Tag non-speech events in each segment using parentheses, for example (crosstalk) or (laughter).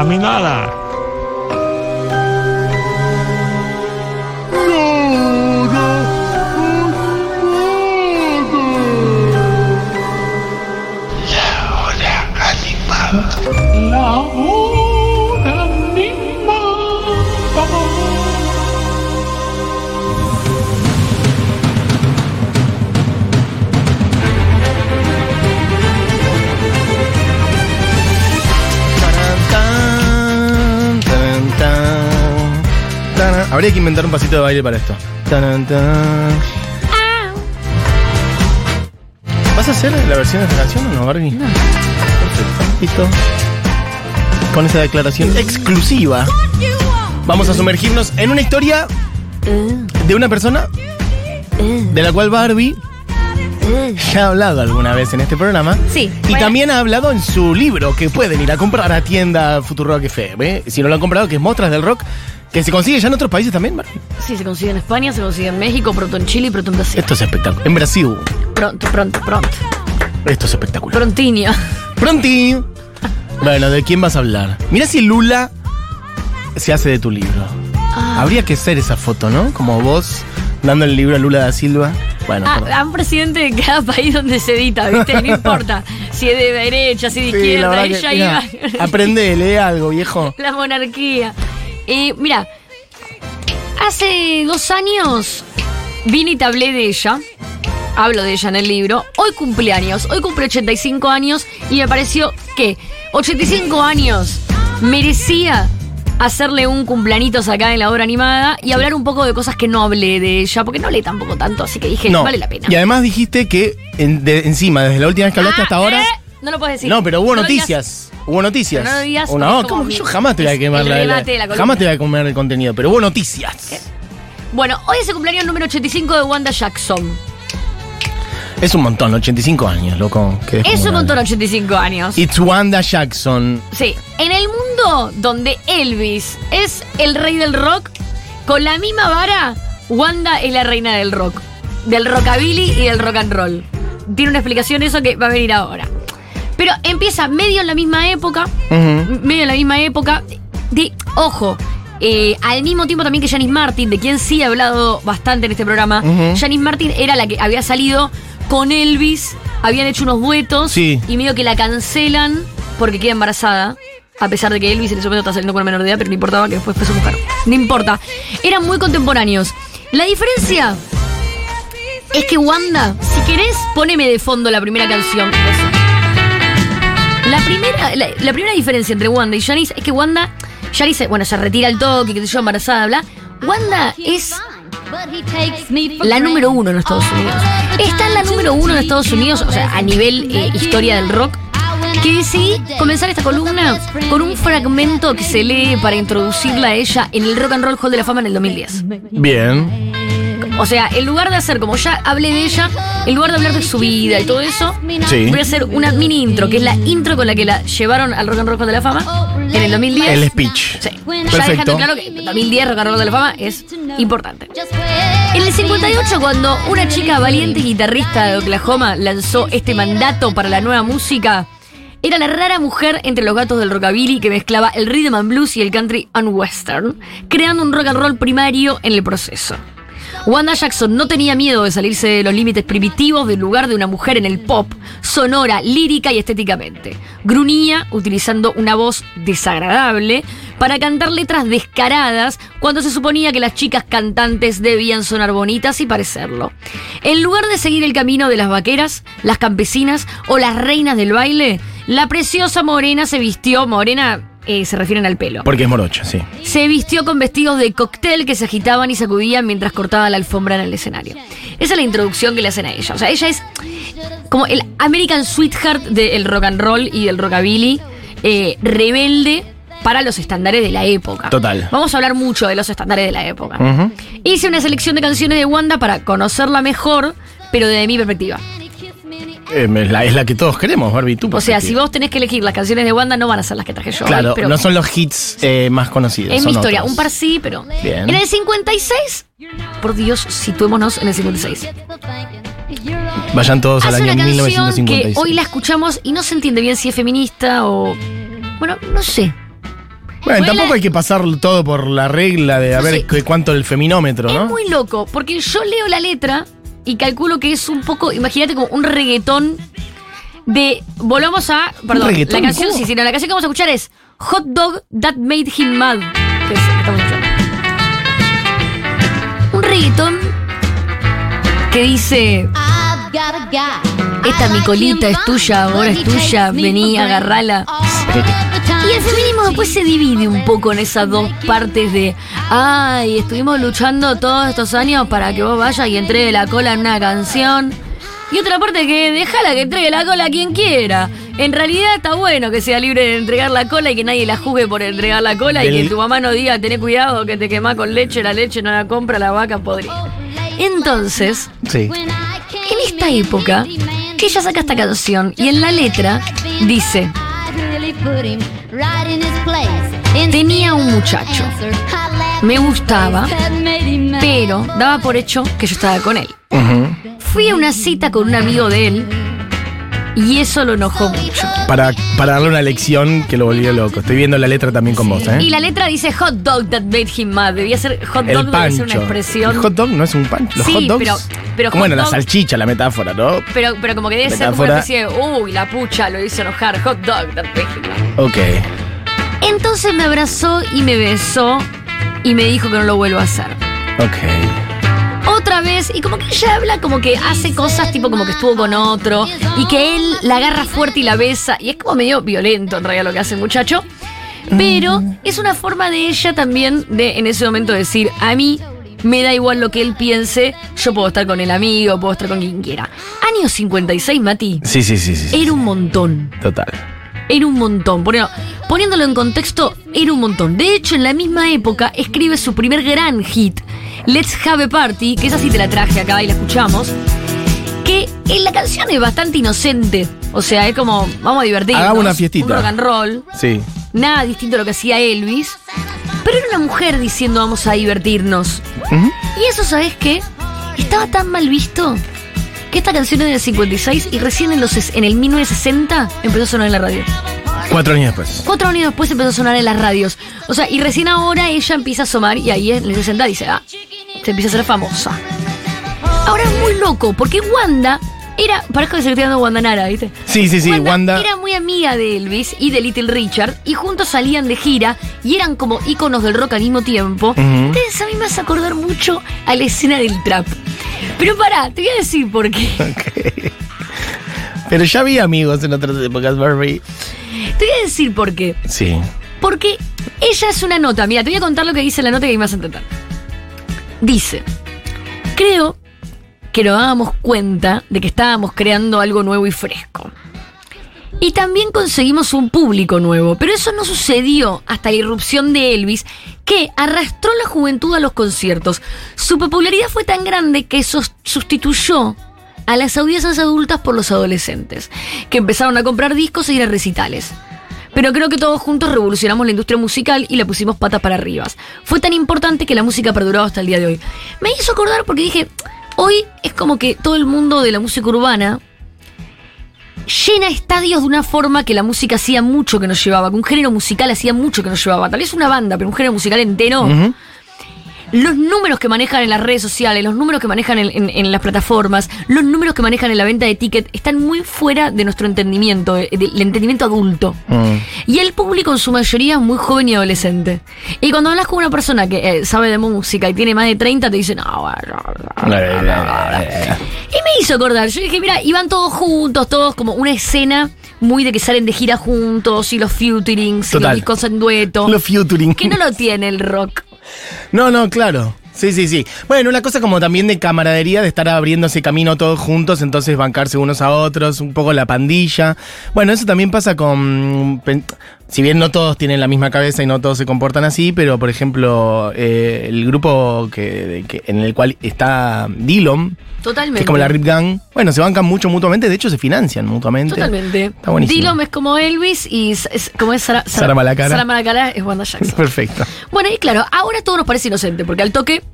A mí nada. Habría que inventar un pasito de baile para esto. Tan, tan. ¿Vas a hacer la versión de esta canción o no, Barbie? No. Perfecto. Listo. Con esa declaración exclusiva, vamos a sumergirnos en una historia de una persona de la cual Barbie ya ha hablado alguna vez en este programa. Sí. Y Bueno, también ha hablado en su libro que pueden ir a comprar a tienda Futurock FM. Si no lo han comprado, que es Mostras del Rock, que se consigue ya en otros países también. Sí, se consigue en España, se consigue en México, pronto en Chile y pronto en Brasil. Esto es espectacular. En Brasil, Pronto, pronto, pronto. esto es espectacular. Prontinho. Pronti. (laughs) Bueno, ¿de quién vas a hablar? Mira si Lula se hace de tu libro. Ah. Habría que ser esa foto, ¿no? Como vos dando el libro a Lula da Silva. Bueno, Ah, a un presidente de cada país donde se edita, ¿viste? No (laughs) importa si es de derecha, si es de Sí, izquierda, ella que, iba. mira, aprende, lee algo, viejo. La monarquía. Eh, mira, hace dos años vine y te hablé de ella. Hablo de ella en el libro. Hoy cumpleaños. Hoy cumple 85 años y me pareció que 85 años merecía hacerle un cumpleañitos acá en la obra animada y hablar un poco de cosas que no hablé de ella, porque no leí tampoco tanto, así que dije, No. vale la pena. Y además dijiste que en- de- encima, desde la última vez que hablaste Ah, hasta ahora. ¿eh? No lo puedes decir. No, pero hubo No noticias. Hubo noticias. Pero no lo digas no, como Yo jamás te voy a quemar la, la- remate de la. Jamás te voy a comer el contenido, pero hubo noticias. Bueno, hoy es el cumpleaños número 85 de Wanda Jackson. Es un montón, 85 años, loco. Es un montón 85 años. It's Wanda Jackson. Sí, en el mundo donde Elvis es el rey del rock, con la misma vara, Wanda es la reina del rock. Del rockabilly y del rock and roll. Tiene una explicación eso que va a venir ahora. Pero empieza medio en la misma época, medio en la misma época. De, ojo, eh, al mismo tiempo también que Janice Martin, de quien sí he hablado bastante en este programa. Ujú. Janice Martin era la que había salido con Elvis, habían hecho unos duetos Sí. y medio que la cancelan porque queda embarazada. A pesar de que Elvis en ese momento está saliendo con una menor de edad, pero no importaba que después fue su mujer. No importa. Eran muy contemporáneos. La diferencia es que Wanda, si querés, poneme de fondo la primera canción. La primera, la, la primera diferencia entre Wanda y Janice es que Wanda, Janice, bueno, se retira al toque, que te yo embarazada, bla. Wanda es la número uno en Estados Unidos. Está en la número uno en Estados Unidos, o sea, a nivel eh, historia del rock. Que decidí comenzar esta columna con un fragmento que se lee para introducirla a ella en el Rock and Roll Hall de la Fama en el 2010. Bien. O sea, en lugar de hacer, como ya hablé de ella, en lugar de hablar de su vida y todo eso, Sí. voy a hacer una mini intro, que es la intro con la que la llevaron al Rock and Roll Hall de la Fama en el 2010. El speech. Sí. Ya Perfecto. dejando claro que el 2010 Rock and Roll de la Fama es importante. En el 58, cuando una chica valiente guitarrista de Oklahoma lanzó este mandato para la nueva música, era la rara mujer entre los gatos del rockabilly que mezclaba el rhythm and blues y el country and western, creando un rock and roll primario en el proceso. Wanda Jackson no tenía miedo de salirse de los límites primitivos del lugar de una mujer en el pop, sonora, lírica y estéticamente. Gruñía utilizando una voz desagradable para cantar letras descaradas cuando se suponía que las chicas cantantes debían sonar bonitas y parecerlo. En lugar de seguir el camino de las vaqueras, las campesinas o las reinas del baile, la preciosa morena se vistió, morena eh, se refieren al pelo. Porque es morocha, sí. Se vistió con vestidos de cóctel que se agitaban y sacudían mientras cortaba la alfombra en el escenario. Esa es la introducción que le hacen a ella. O sea, ella es como el American Sweetheart del rock and roll y del rockabilly, eh, rebelde para los estándares de la época. Total. Vamos a hablar mucho de los estándares de la época. Hice una selección de canciones de Wanda para conocerla mejor, pero desde mi perspectiva. Eh, es, la, es la que todos queremos, Barbie. Tú, O sea, si vos tenés que elegir las canciones de Wanda, no van a ser las que traje yo. hoy, Claro, pero no son los hits eh, más conocidos. Es mi historia, otros. un par sí, pero. Bien. En el 56, por Dios, situémonos en el 56. Vayan todos al Hace año una canción 1956. que hoy la escuchamos y no se entiende bien si es feminista o. Bueno, no sé. Bueno, tampoco hay que pasar todo por la regla de a No ver sé. cuánto el feminómetro, Es ¿no? muy loco, porque yo leo la letra y calculo que es un poco, imagínate como un reggaetón de. Volvamos a. Perdón, la canción, ¿Cómo? sí, sí, no, la canción que vamos a escuchar es Hot Dog That Made Him Mad. Que es, estamos escuchando. Un reggaetón que dice. Esta mi colita es tuya, ahora es tuya, vení, agarrala. Y el feminismo después se divide un poco en esas dos partes de, ay, estuvimos luchando todos estos años para que vos vayas y entregue la cola en una canción. Y otra parte que déjala que entregue la cola a quien quiera. En realidad está bueno que sea libre de entregar la cola y que nadie la juzgue por entregar la cola y que tu mamá no diga, tené cuidado que te quemás con leche, la leche no la compra la vaca podrida. Entonces, Sí. en esta época, que ella saca esta canción y en la letra dice, Tenía un muchacho. me gustaba, pero daba por hecho que yo estaba con él. Fui a una cita con un amigo de él y eso lo enojó mucho. para, para darle una lección que lo volvió loco. Estoy viendo la letra también con vos, ¿eh? Y la letra dice hot dog that made him mad. Debía ser hot dog, el pancho. ser una expresión. El hot dog no es un pancho. Los Sí, hot dogs. pero- pero hot bueno, la dog- salchicha, la metáfora, ¿no? Pero, pero como que debe ser como una especie de, uy, la pucha lo hizo enojar, hot dog that made him mad. Ok. Entonces me abrazó y me besó y me dijo que no lo vuelvo a hacer. Ok. Vez, y como que ella habla como que hace cosas tipo como que estuvo con otro y que él la agarra fuerte y la besa y es como medio violento en realidad lo que hace el muchacho. Pero es una forma de ella también de en ese momento decir, a mí me da igual lo que él piense, yo puedo estar con el amigo, puedo estar con quien quiera. Año 56, Mati, Sí, sí, sí, sí. era un montón. Total. Era un montón. Bueno, poniéndolo en contexto, era un montón. De hecho, en la misma época escribe su primer gran hit, Let's Have a Party, que esa sí te la traje acá y la escuchamos. Que en la canción es bastante inocente. O sea, es como, vamos a divertirnos. Hagamos una fiestita. Un rock and roll. Sí. Nada distinto a lo que hacía Elvis. Pero era una mujer diciendo vamos a divertirnos. Y eso, ¿sabes qué? Estaba tan mal visto que esta canción es del 56 y recién en, los, en el 1960 empezó a sonar en la radio. Cuatro años después. Cuatro años después empezó a sonar en las radios. O sea, y recién ahora ella empieza a asomar y ahí en el 60 dice, ah, se empieza a ser famosa. Ahora es muy loco, porque Wanda era, parezco que se le estoy dando Nara, ¿viste? Sí, sí, sí. Wanda. era muy amiga de Elvis y de Little Richard y juntos salían de gira y eran como íconos del rock al mismo tiempo. Ujú. Entonces a mí me hace acordar mucho a la escena del trap. Pero pará, te voy a decir por qué. (laughs) Ok. Pero ya había amigos en otras épocas, Barbie. Te voy a decir por qué. Sí. Porque ella es una nota. Mira, te voy a contar lo que dice la nota que me vas a entender. Dice, creo que nos dábamos cuenta de que estábamos creando algo nuevo y fresco. Y también conseguimos un público nuevo, pero eso no sucedió hasta la irrupción de Elvis, que arrastró la juventud a los conciertos. Su popularidad fue tan grande que sustituyó a las audiencias adultas por los adolescentes, que empezaron a comprar discos e ir a recitales. Pero creo que todos juntos revolucionamos la industria musical y la pusimos patas para arriba. Fue tan importante que la música perduró hasta el día de hoy. Me hizo acordar porque dije, hoy es como que todo el mundo de la música urbana llena estadios de una forma que la música hacía mucho que nos llevaba, que un género musical hacía mucho que nos llevaba. Tal vez una banda, pero un género musical entero. Los números que manejan en las redes sociales, los números que manejan en, en- en las plataformas, los números que manejan en la venta de ticket están muy fuera de nuestro entendimiento, de- del entendimiento adulto. Mm. Y el público en su mayoría es muy joven y adolescente. Y cuando hablas con una persona que eh, sabe de música y tiene más de 30, te dicen, no, bueno, y me hizo acordar, yo dije, mira, iban todos juntos, todos como una escena muy de que salen de gira juntos y los futurings y los Total. discos en dueto. Los featuring. Que no lo tiene el rock. No, no, claro. Sí, sí, sí. Bueno, una cosa como también de camaradería, de estar abriendo ese camino todos juntos, entonces bancarse unos a otros, un poco la pandilla. Bueno, eso también pasa con... Si bien no todos tienen la misma cabeza y no todos se comportan así, pero por ejemplo, eh, el grupo que, que- en el cual está Dillon, Totalmente. que es como la Rip Gang, bueno, se bancan mucho mutuamente, de hecho se financian mutuamente. Totalmente. Está buenísimo. Dillon es como Elvis y es, como es Sara, Sara Malacara. Sara Malacara es Wanda Jackson. (laughs) Perfecto. Bueno, y claro, ahora todo nos parece inocente, porque al toque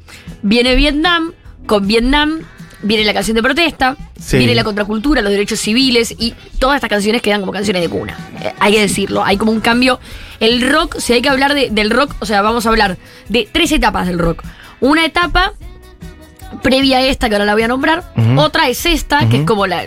viene Vietnam, con Vietnam viene la canción de protesta, Sí. viene la contracultura, los derechos civiles y todas estas canciones quedan como canciones de cuna. Eh, hay que decirlo, hay como un cambio. El rock, si hay que hablar de- del rock, o sea, vamos a hablar de tres etapas del rock. Una etapa previa a esta, que ahora la voy a nombrar. Otra es esta, que es como la,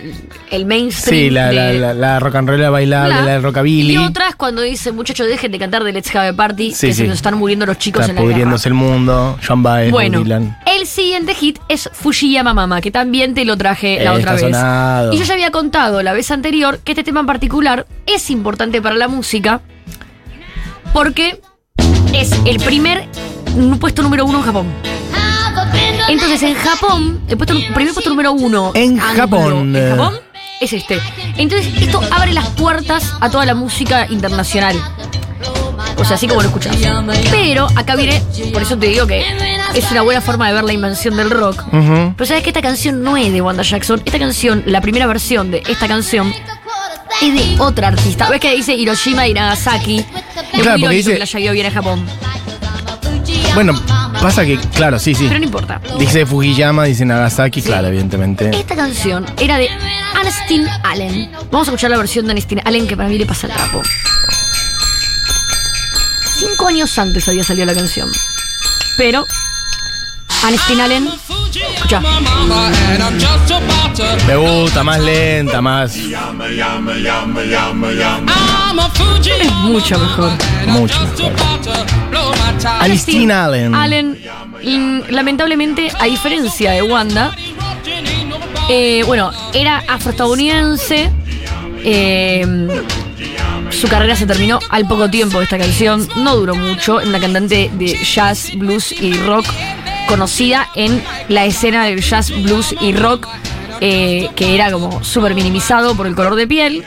el mainstream. Sí, la, de- la, la, la rock and roll la bailable, la del rockabilly. Y otras cuando dice, muchachos, dejen de cantar de Let's Have a Party, Sí, que se nos están muriendo los chicos Está en la pudriéndose el mundo. John Baez, Bueno, Dylan. el siguiente hit es Fujiyama Mama, que también te lo traje la otra vez. sonado. Y yo ya había contado la vez anterior que este tema en particular es importante para la música porque es el primer puesto número uno en Japón. Entonces, en Japón, el puesto, primer puesto número uno En anglo Japón, en. Japón es este. Entonces, esto abre las puertas a toda la música internacional. O sea, así como lo escuchas. Pero acá viene, por eso te digo que es una buena forma de ver la invención del rock. Pero sabes que esta canción no es de Wanda Jackson. Esta canción, la primera versión de esta canción, es de otra artista. ¿Ves que dice Hiroshima y Nagasaki? Es Claro, muy porque dice- que la bien a Japón. Bueno, pasa que, claro, sí, sí. Pero no importa. Dice Fujiyama, dice Nagasaki, claro, evidentemente. Esta canción era de Anastin Allen. Vamos a escuchar la versión de Anastin Allen que para mí le pasa el trapo. Cinco años antes había salido la canción. Pero Anastin Allen. Escucha. Me gusta, más lenta, más. Es mucho mejor. Mucho mejor. Allen. Allen, mm, lamentablemente, a diferencia de Wanda, eh, bueno, era afroestadounidense. eh, su carrera se terminó al poco tiempo de esta canción. No duró mucho. Una cantante de jazz, blues y rock conocida en la escena del jazz, blues y rock, eh, que era como súper minimizado por el color de piel.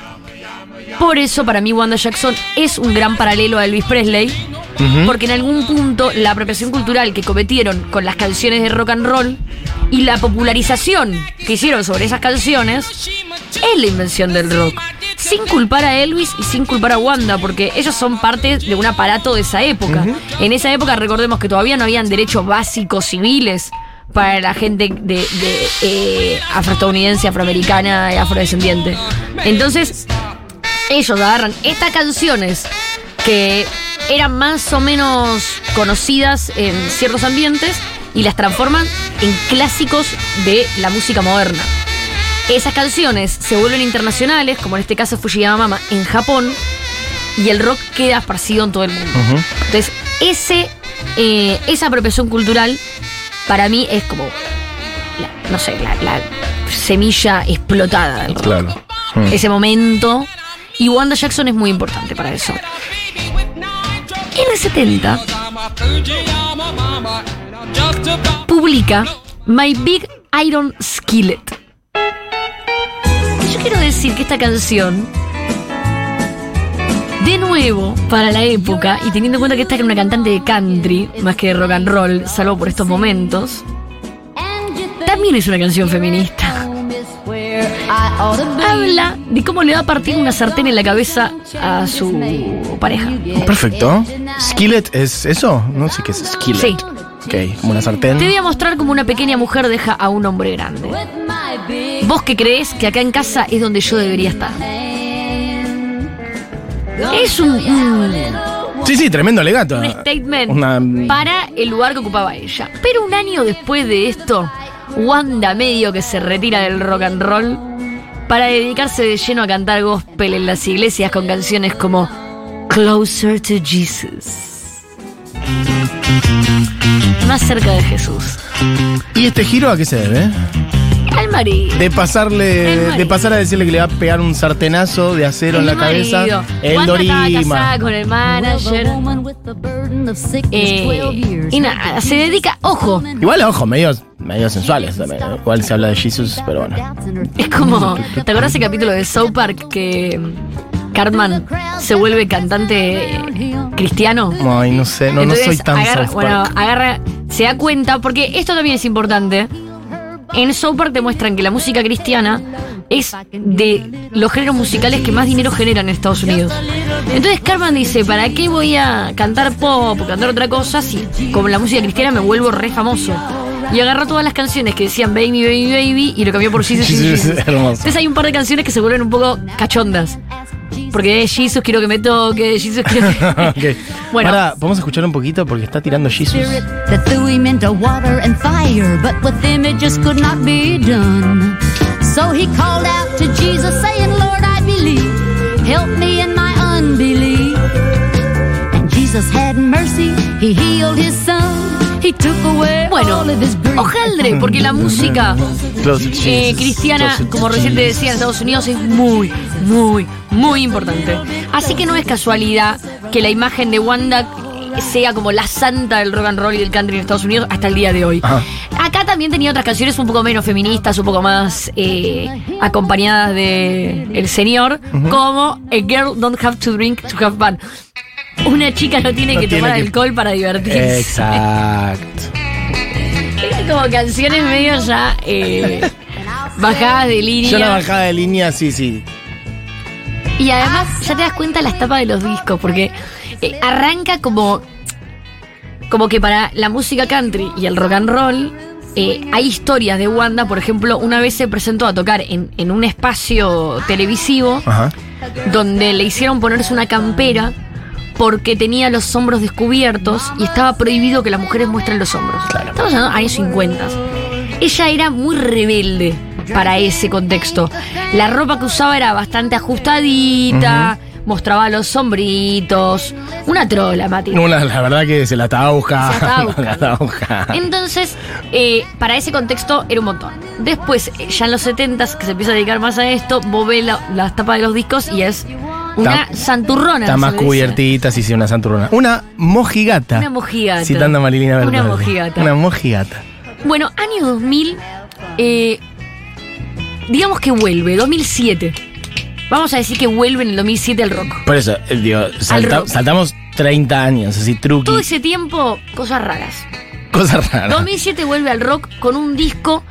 Por eso, para mí, Wanda Jackson es un gran paralelo a Elvis Presley. Porque en algún punto la apropiación cultural que cometieron con las canciones de rock and roll y la popularización que hicieron sobre esas canciones es la invención del rock. Sin culpar a Elvis y sin culpar a Wanda, porque ellos son parte de un aparato de esa época. En esa época recordemos que todavía no habían derechos básicos civiles para la gente de, de, eh, afroestadounidense, afroamericana y afrodescendiente. Entonces, ellos agarran estas canciones que eran más o menos conocidas en ciertos ambientes y las transforman en clásicos de la música moderna. Esas canciones se vuelven internacionales, como en este caso Fujiyama Mama, en Japón, y el rock queda esparcido en todo el mundo. Entonces, ese, eh, esa apropiación cultural para mí es como, la- no sé, la, la semilla explotada del rock Claro. Mm. ese momento. Y Wanda Jackson es muy importante para eso. En el 70 publica My Big Iron Skillet. Yo quiero decir que esta canción, de nuevo, para la época, y teniendo en cuenta que esta era una cantante de country, más que de rock and roll, salvo por estos momentos, también es una canción feminista habla de cómo le va a partir una sartén en la cabeza a su pareja. Perfecto. Skillet es eso, no sé qué es skillet. Sí. Ok, como una sartén. Te voy a mostrar cómo una pequeña mujer deja a un hombre grande. Vos que crees que acá en casa es donde yo debería estar. Es un, un- Sí, sí, tremendo alegato. un statement Una- para el lugar que ocupaba ella. Pero un año después de esto, Wanda medio que se retira del rock and roll para dedicarse de lleno a cantar gospel en las iglesias con canciones como Closer to Jesus. Más cerca de Jesús. ¿Y este giro a qué se debe? Al marido. De pasarle, marido. de pasar a decirle que le va a pegar un sartenazo de acero en la cabeza. El Dorima. con el manager. Eh, y nada, se dedica, ojo, Igual, ojo, medios, medios sensuales también. ¿eh? Igual se habla de Jesus, pero bueno. Es como, ¿te acuerdas ese capítulo de South Park que Cartman se vuelve cantante cristiano? Ay, no sé, no, soy tan agarra, South bueno, agarra, se da cuenta, porque esto también es importante. En South Park demuestran que la música cristiana es de los géneros musicales que más dinero generan en Estados Unidos. Entonces Cartman dice, ¿para qué voy a cantar pop o cantar otra cosa si con la música cristiana me vuelvo re famoso? y agarró todas las canciones que decían Baby, Baby, Baby y lo cambió por (laughs) Jesus, Jesus, Jesus. Entonces hay un par de canciones que se vuelven un poco cachondas. Porque es Jesus, quiero que me toque, Jesus, quiero que... (laughs) Ok. Bueno. Ahora, vamos a escuchar un poquito porque está tirando Jesus. Spirit that threw him into water and fire, but with him it just could not be done. So he called out to Jesus, saying, Lord, I believe, help me in my unbelief. And Jesus had mercy, he healed his son, he took away Bueno, hojaldre, porque la música eh, cristiana, como recién te decía, en Estados Unidos es muy, muy, muy importante. Así que no es casualidad que la imagen de Wanda sea como la santa del rock and roll y del country en Estados Unidos hasta el día de hoy. Ajá. Acá también tenía otras canciones un poco menos feministas, un poco más eh, acompañadas de el señor, como A Girl Don't Have to Drink to Have Fun. Una chica no tiene No que tiene tomar que- alcohol para divertirse. Exacto. (laughs) Eran como canciones medio ya eh, bajadas de línea. Yo la bajada de línea, sí, sí. Y además ya te das cuenta las tapas de los discos, porque eh, arranca como, como que para la música country y el rock and roll eh, hay historias de Wanda. Por ejemplo, una vez se presentó a tocar en, en un espacio televisivo Ajá. donde le hicieron ponerse una campera porque tenía los hombros descubiertos y estaba prohibido que las mujeres muestren los hombros. Claro. Estamos hablando de años 50. Ella era muy rebelde para ese contexto. La ropa que usaba era bastante ajustadita, mostraba los sombritos. Una trola, Mati. No, la, verdad que se la. Se tauja. (laughs) Entonces, eh, para ese contexto era un montón. Después, ya en los 70 que se empieza a dedicar más a esto, vos ves la- las tapas de los discos y es una Está- santurrona. Está más cubiertita, sí, sí, una santurrona. Una mojigata. Una mojigata. Citando a Marilina Una Bertoldi. mojigata. Una mojigata. Bueno, año 2000, eh, digamos que vuelve, 2007. Vamos a decir que vuelve en el 2007 el rock. Por eso, eh, digo, salta- rock. saltamos 30 años, así, truqui. Todo ese tiempo, cosas raras. Cosas raras. 2007 vuelve al rock con un disco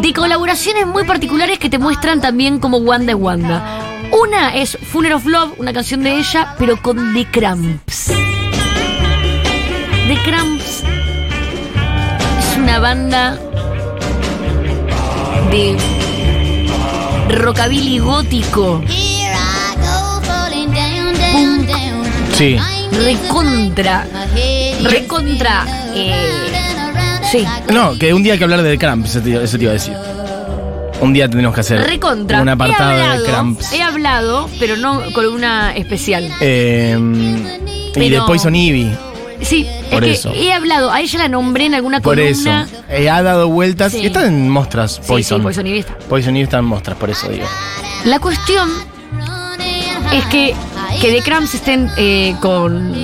de colaboraciones muy particulares que te muestran también como Wanda es Wanda. Una es Funeral of Love, una canción de ella, pero con The Cramps. The Cramps es una banda de rockabilly gótico, Sí. recontra, recontra, eh, sí, No, que un día hay que hablar de Cramps, te, iba- eso te iba a decir. Un día tenemos que hacer recontra. un apartado he hablado, de Cramps. He hablado, pero no con una especial. Eh, y de Poison Ivy. Sí, Por es que eso. he hablado, a ella la nombré en alguna Por eso. columna. Eh, ha dado vueltas. Sí. Y está en mostras, Sí, Poison. sí, Poison Ivy está. Poison Ivy está en mostras, por eso digo. La cuestión es que que The Cramps estén eh, con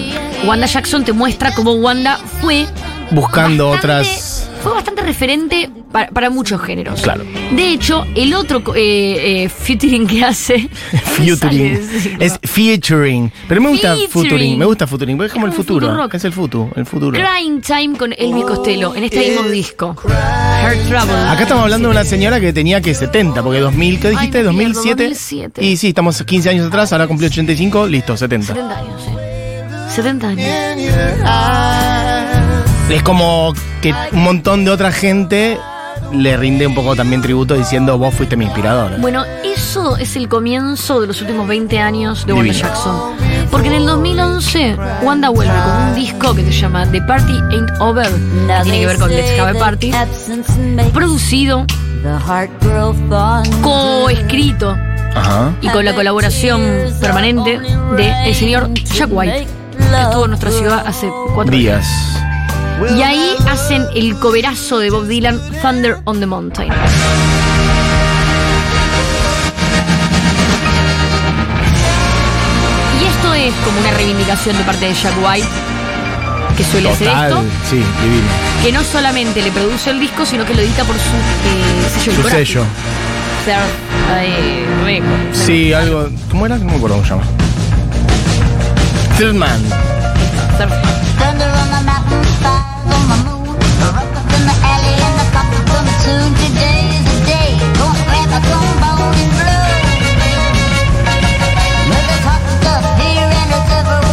Wanda Jackson te muestra cómo Wanda fue Buscando bastante- otras. Fue bastante referente para, para muchos géneros. Claro. De hecho, el otro eh, eh, featuring que hace. (laughs) Featuring. Es featuring. Pero me gusta Featuring. futuring. Me gusta futuring. Porque es como el Es un futuro. futurock. Es el futuro. El futuro. Crying Time con Elvis Costello en este mismo disco. Her Trouble. Acá estamos hablando de una señora que tenía que 70, porque 2000, ¿qué dijiste? Ay, me pierdo, 2007. 2007. Y sí, estamos 15 años atrás, ahora cumplió 85, listo, 70. 70 años, sí. 70 años. Es como que un montón de otra gente le rinde un poco también tributo diciendo vos fuiste mi inspirador. Bueno, eso es el comienzo de los últimos 20 años de Wanda. Jackson. Porque en el 2011 Wanda vuelve con un disco que se llama The Party Ain't Over, que tiene que ver con Let's Have a Party, producido, coescrito Ajá. y con la colaboración permanente de el señor Jack White, que estuvo en nuestra ciudad hace cuatro días. Días. Y ahí hacen el coverazo de Bob Dylan, Thunder on the Mountain. Y esto es como una reivindicación de parte de Jack White, que suele hacer esto, Sí, divino. que no solamente le produce el disco, sino que lo edita por su eh, sello Su discográfico. sello. Third, eh, Record. Sí, algo. ¿Cómo era? No me acuerdo cómo se llama. Third Man. Thunder on the mountain,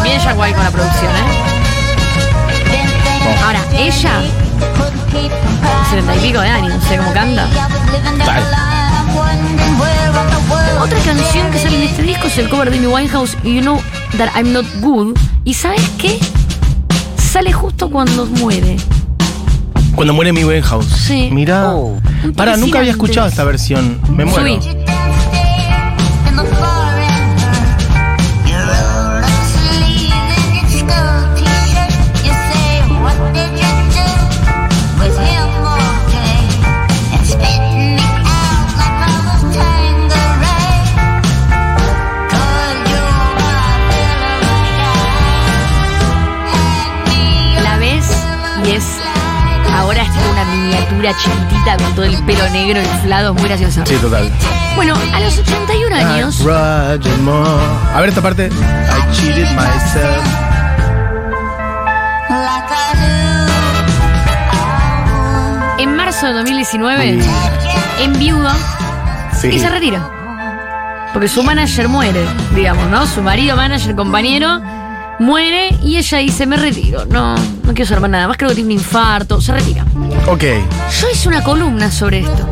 Bien Jack White con la producción, ¿eh? Ahora, ella couldn't keep pico de años, no sé cómo canta. Otra canción que sale en este disco es el cover de Amy Winehouse, You Know That I'm Not Good. ¿Y sabes qué? Sale justo cuando muere. Cuando muere mi Winehouse. Sí. Mirá. Un Para, nunca había escuchado esta versión. Me muero. Subí. Chiquitita con todo el pelo negro inflado, muy graciosa. Sí, total. Bueno, a los 81 años. A ver esta parte. I cheated myself. En marzo de 2019, enviuda Sí. y se retira. Porque su manager muere, digamos, ¿no? Su marido, manager, compañero, muere y ella dice, me retiro. No, no quiero saber más nada más, creo que tiene un infarto. Se retira. Ok. Yo hice una columna sobre esto.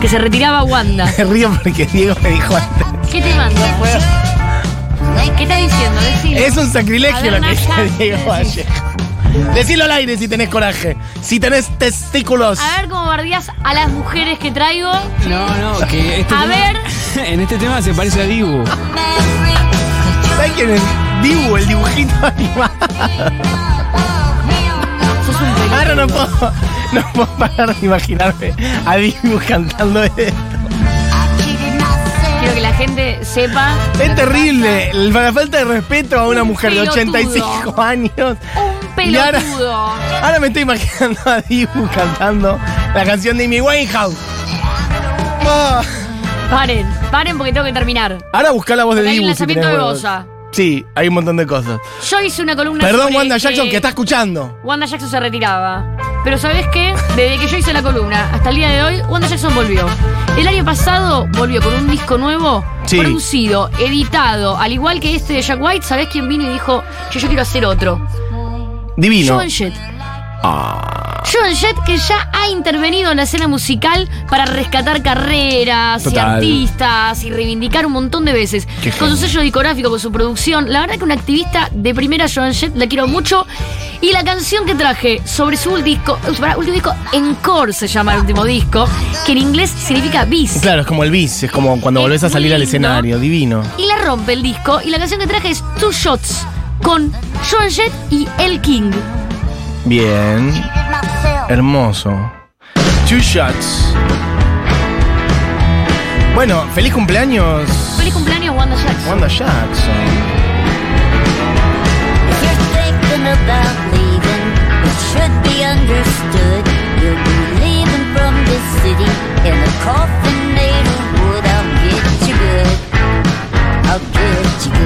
Que se retiraba Wanda. Me (laughs) río porque Diego me dijo antes. ¿Qué te manda? ¿Qué está diciendo? Decilo. Es un sacrilegio ver, lo que dice. Diego Valle. Decilo al aire si tenés coraje. Si tenés testículos. A ver cómo bardías a las mujeres que traigo. No, no, que este A tema- ver. (laughs) En este tema se parece a Dibu. ¿Sabes quién es? Dibu, el dibujito (laughs) animado. Sos un peludo. Ahora no puedo, no puedo parar de imaginarme a Dibu cantando esto. Quiero que la gente sepa. Es terrible. La falta de respeto a una Un mujer de pelotudo. 85 años. Un Y ahora- pelotudo. Ahora me estoy imaginando a Dibu cantando la canción de Amy Winehouse. Ah, Paren, paren porque tengo que terminar. ahora busca la voz de hay un Dibu. si lanzamiento tenés de huevos. Bosa. Sí, hay un montón de cosas. Yo hice una columna Perdón, sobre Wanda Jackson, que está escuchando. Wanda Jackson se retiraba. Pero ¿sabes qué? Desde que yo hice la columna hasta el día de hoy, Wanda Jackson volvió. El año pasado volvió con un disco nuevo, Sí. producido, editado, al igual que este de Jack White. ¿Sabés quién vino y dijo, yo, yo quiero hacer otro? Divino. Joan Jett. Ah, Joan Jett que ya ha intervenido en la escena musical para rescatar carreras y artistas y reivindicar un montón de veces. Qué Con su sello discográfico, con su producción. La verdad que una activista de primera, Joan Jett, la quiero mucho. Y la canción que traje sobre su último disco, eh, para, último disco, Encore se llama el último disco, que en inglés significa bis. claro, es como el bis, es como cuando Es volvés a salir al escenario, divino. Y la rompe el disco. Y la canción que traje es Two Shots con Joan Jett y El King. Bien, Hermoso. Two shots. Bueno, feliz cumpleaños. Feliz cumpleaños, Wanda Jackson. Wanda Jackson. If you're thinking about leaving, it should be understood. You'll be leaving from this city in a coffin made of wood. I'll get you good. I'll get you good.